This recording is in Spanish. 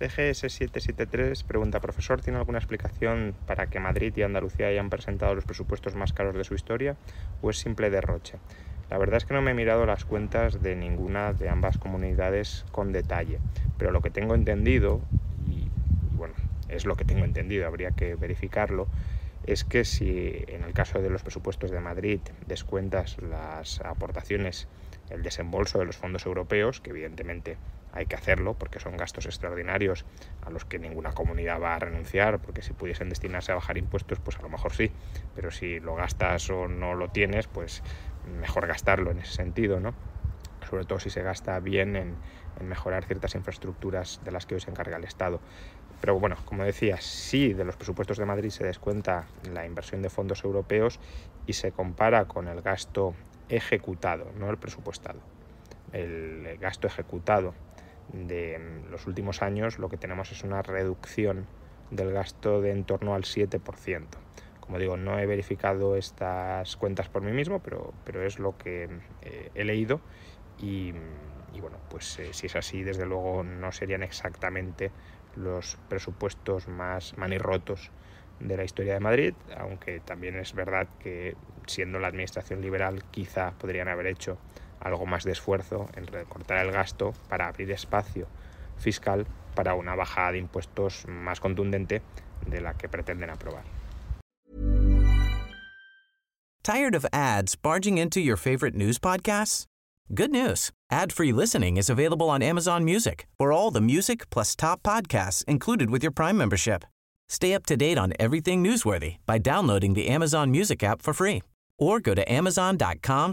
CGS773 pregunta, profesor, ¿tiene alguna explicación para que Madrid y Andalucía hayan presentado los presupuestos más caros de su historia o es simple derroche? La verdad es que no me he mirado las cuentas de ninguna de ambas comunidades con detalle, pero lo que tengo entendido, y, y bueno, es lo que tengo entendido, habría que verificarlo, es que si en el caso de los presupuestos de Madrid descuentas las aportaciones, el desembolso de los fondos europeos, que evidentemente hay que hacerlo porque son gastos extraordinarios a los que ninguna comunidad va a renunciar, porque si pudiesen destinarse a bajar impuestos, pues a lo mejor sí, pero si lo gastas o no lo tienes, pues mejor gastarlo en ese sentido, ¿no? Sobre todo si se gasta bien en, en mejorar ciertas infraestructuras de las que hoy se encarga el Estado. Pero bueno, como decía, sí de los presupuestos de Madrid se descuenta la inversión de fondos europeos y se compara con el gasto ejecutado, no el presupuestado. El gasto ejecutado de los últimos años lo que tenemos es una reducción del gasto de en torno al 7%. Como digo, no he verificado estas cuentas por mí mismo, pero, pero es lo que eh, he leído y, y bueno, pues eh, si es así, desde luego no serían exactamente los presupuestos más manirrotos de la historia de Madrid, aunque también es verdad que siendo la administración liberal quizá podrían haber hecho algo más de esfuerzo en recortar el gasto para abrir espacio fiscal para una bajada de impuestos más contundente de la que pretenden aprobar. Tired of ads barging into your favorite news podcasts? Good news. Ad-free listening is available on Amazon Music. For all the music plus top podcasts included with your Prime membership. Stay up to date on everything newsworthy by downloading the Amazon Music app for free or go to amazon.com